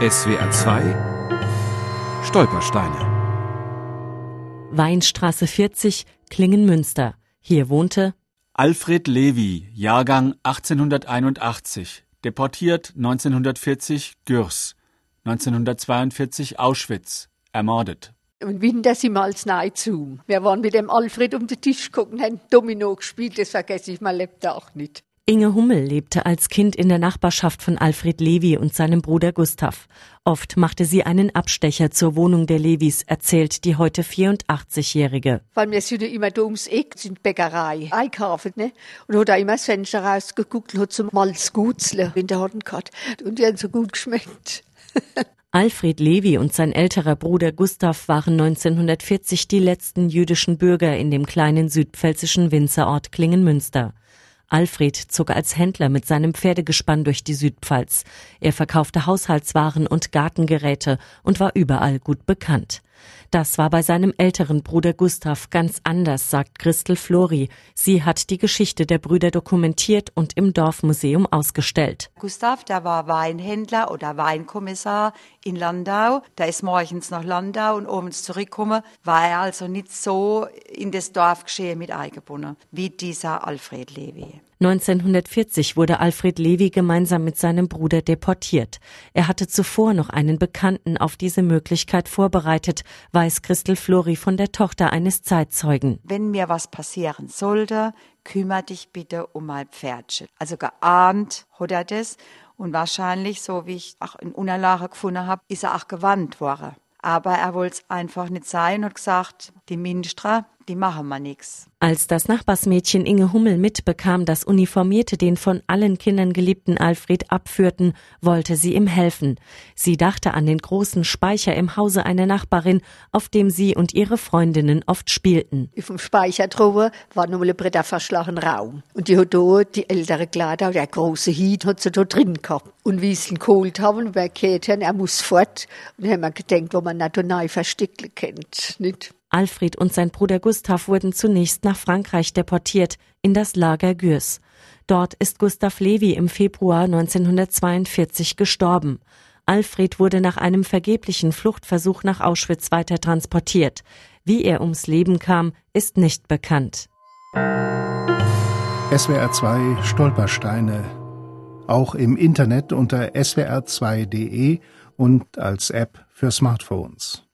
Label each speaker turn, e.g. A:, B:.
A: SWR 2 Stolpersteine
B: Weinstraße 40, Klingenmünster. Hier wohnte
C: Alfred Levy, Jahrgang 1881, deportiert 1940 Gürs, 1942 Auschwitz, ermordet.
D: Und Winter sind wir als Neizum. Wir waren mit dem Alfred um den Tisch gucken, haben Domino gespielt, das vergesse ich mein Lebtag nicht.
B: Inge Hummel lebte als Kind in der Nachbarschaft von Alfred Levi und seinem Bruder Gustav. Oft machte sie einen Abstecher zur Wohnung der Levis, erzählt die heute 84-Jährige.
D: Weil wir sind ja immer da ums Eck, sind Bäckerei, einkaufen, ne? Und hat da immer das Fenster rausgeguckt und hat zum Malzgutzle in der Hand gehabt. Und die haben so gut geschmeckt.
B: Alfred Levi und sein älterer Bruder Gustav waren 1940 die letzten jüdischen Bürger in dem kleinen südpfälzischen Winzerort Klingenmünster. Alfred zog als Händler mit seinem Pferdegespann durch die Südpfalz. Er verkaufte Haushaltswaren und Gartengeräte und war überall gut bekannt. Das war bei seinem älteren Bruder Gustav ganz anders, sagt Christel Flori. Sie hat die Geschichte der Brüder dokumentiert und im Dorfmuseum ausgestellt.
E: Gustav, der war Weinhändler oder Weinkommissar in Landau. Der ist morgens nach Landau und abends zurückgekommen. War er also nicht so in das Dorfgeschehen mit eingebunden wie dieser Alfred Levi.
B: 1940 wurde Alfred Levi gemeinsam mit seinem Bruder deportiert. Er hatte zuvor noch einen Bekannten auf diese Möglichkeit vorbereitet, weiß Christel Flori von der Tochter eines Zeitzeugen.
E: Wenn mir was passieren sollte, kümmere dich bitte um mein Pferdchen. Also geahnt hat er das und wahrscheinlich, so wie ich auch in Unterlage gefunden habe, ist er auch gewandt worden. Aber er wollte es einfach nicht sein und gesagt, die Minstra, die machen wir nix.
B: Als das Nachbarsmädchen Inge Hummel mitbekam, dass Uniformierte den von allen Kindern geliebten Alfred abführten, wollte sie ihm helfen. Sie dachte an den großen Speicher im Hause einer Nachbarin, auf dem sie und ihre Freundinnen oft spielten.
D: Auf dem Speicher drüber war nur ein Bretter verschlagen Raum. Und die hat da, die ältere Kleider, der große Hiet, hat sie da drin gehabt. Und wie sie ihn geholt haben, wir haben, er muss fort. Und dann haben wir gedacht, wo man nicht neu versteckt kennt, nicht?
B: Alfred und sein Bruder Gustav wurden zunächst nach Frankreich deportiert, in das Lager Gürs. Dort ist Gustav Levi im Februar 1942 gestorben. Alfred wurde nach einem vergeblichen Fluchtversuch nach Auschwitz weiter transportiert. Wie er ums Leben kam, ist nicht bekannt.
F: SWR 2 Stolpersteine. Auch im Internet unter swr2.de und als App für Smartphones.